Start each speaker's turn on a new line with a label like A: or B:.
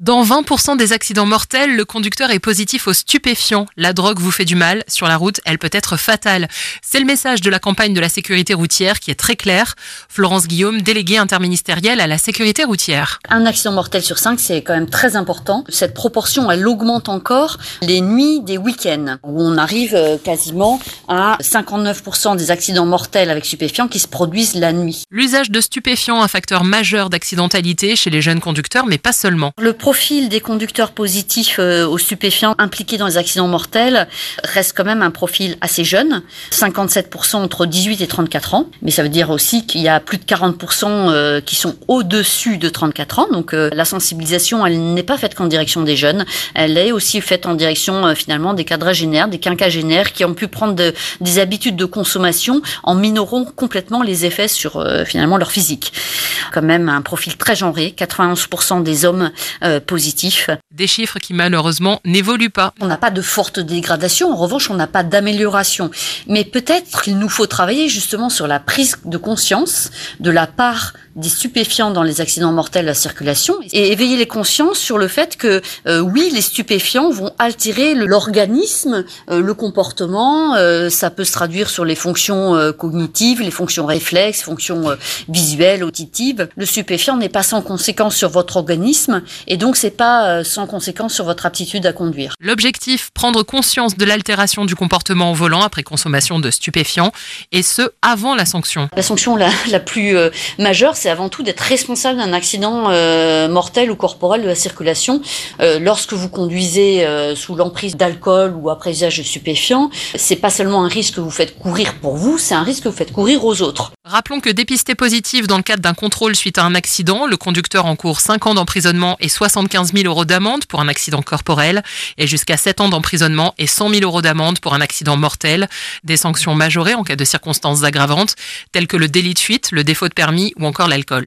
A: Dans 20% des accidents mortels, le conducteur est positif aux stupéfiants. La drogue vous fait du mal. Sur la route, elle peut être fatale. C'est le message de la campagne de la sécurité routière qui est très clair. Florence Guillaume, déléguée interministérielle à la sécurité routière.
B: Un accident mortel sur 5, c'est quand même très important. Cette proportion, elle augmente encore les nuits des week-ends, où on arrive euh, quasiment à 59% des accidents mortels avec stupéfiants qui se produisent la nuit.
A: L'usage de stupéfiants, un facteur majeur d'accidentalité chez les jeunes conducteurs, mais pas seulement.
B: Le profil des conducteurs positifs euh, aux stupéfiants impliqués dans les accidents mortels reste quand même un profil assez jeune, 57% entre 18 et 34 ans, mais ça veut dire aussi qu'il y a plus de 40% euh, qui sont au-dessus de 34 ans, donc euh, la sensibilisation, elle n'est pas faite qu'en direction des jeunes, elle est aussi faite en direction finalement des quadragénaires, des quinquagénaires qui ont pu prendre des habitudes de consommation en minorant complètement les effets sur finalement leur physique. Quand même un profil très genré, 91% des hommes euh, positifs.
A: Des chiffres qui malheureusement n'évoluent pas.
B: On n'a pas de forte dégradation, en revanche on n'a pas d'amélioration. Mais peut-être qu'il nous faut travailler justement sur la prise de conscience de la part des stupéfiants dans les accidents mortels à la circulation et éveiller les consciences sur le fait que euh, oui, les stupéfiants vont altérer l'organisme, euh, le comportement, ça peut se traduire sur les fonctions cognitives, les fonctions réflexes, fonctions visuelles, auditives. Le stupéfiant n'est pas sans conséquence sur votre organisme et donc c'est pas sans conséquence sur votre aptitude à conduire.
A: L'objectif, prendre conscience de l'altération du comportement au volant après consommation de stupéfiants, et ce, avant la sanction.
B: La sanction la, la plus euh, majeure, c'est avant tout d'être responsable d'un accident euh, mortel ou corporel de la circulation. Euh, lorsque vous conduisez sous l'emprise d'alcool ou après usage de stupéfiants, c'est pas seulement un risque que vous faites courir pour vous, c'est un risque que vous faites courir aux autres.
A: Rappelons que dépisté positif dans le cadre d'un contrôle suite à un accident, le conducteur encourt 5 ans d'emprisonnement et 75 000 euros d'amende pour un accident corporel et jusqu'à 7 ans d'emprisonnement et 100 000 euros d'amende pour un accident mortel. Des sanctions majorées en cas de circonstances aggravantes telles que le délit de fuite, le défaut de permis ou encore l'alcool.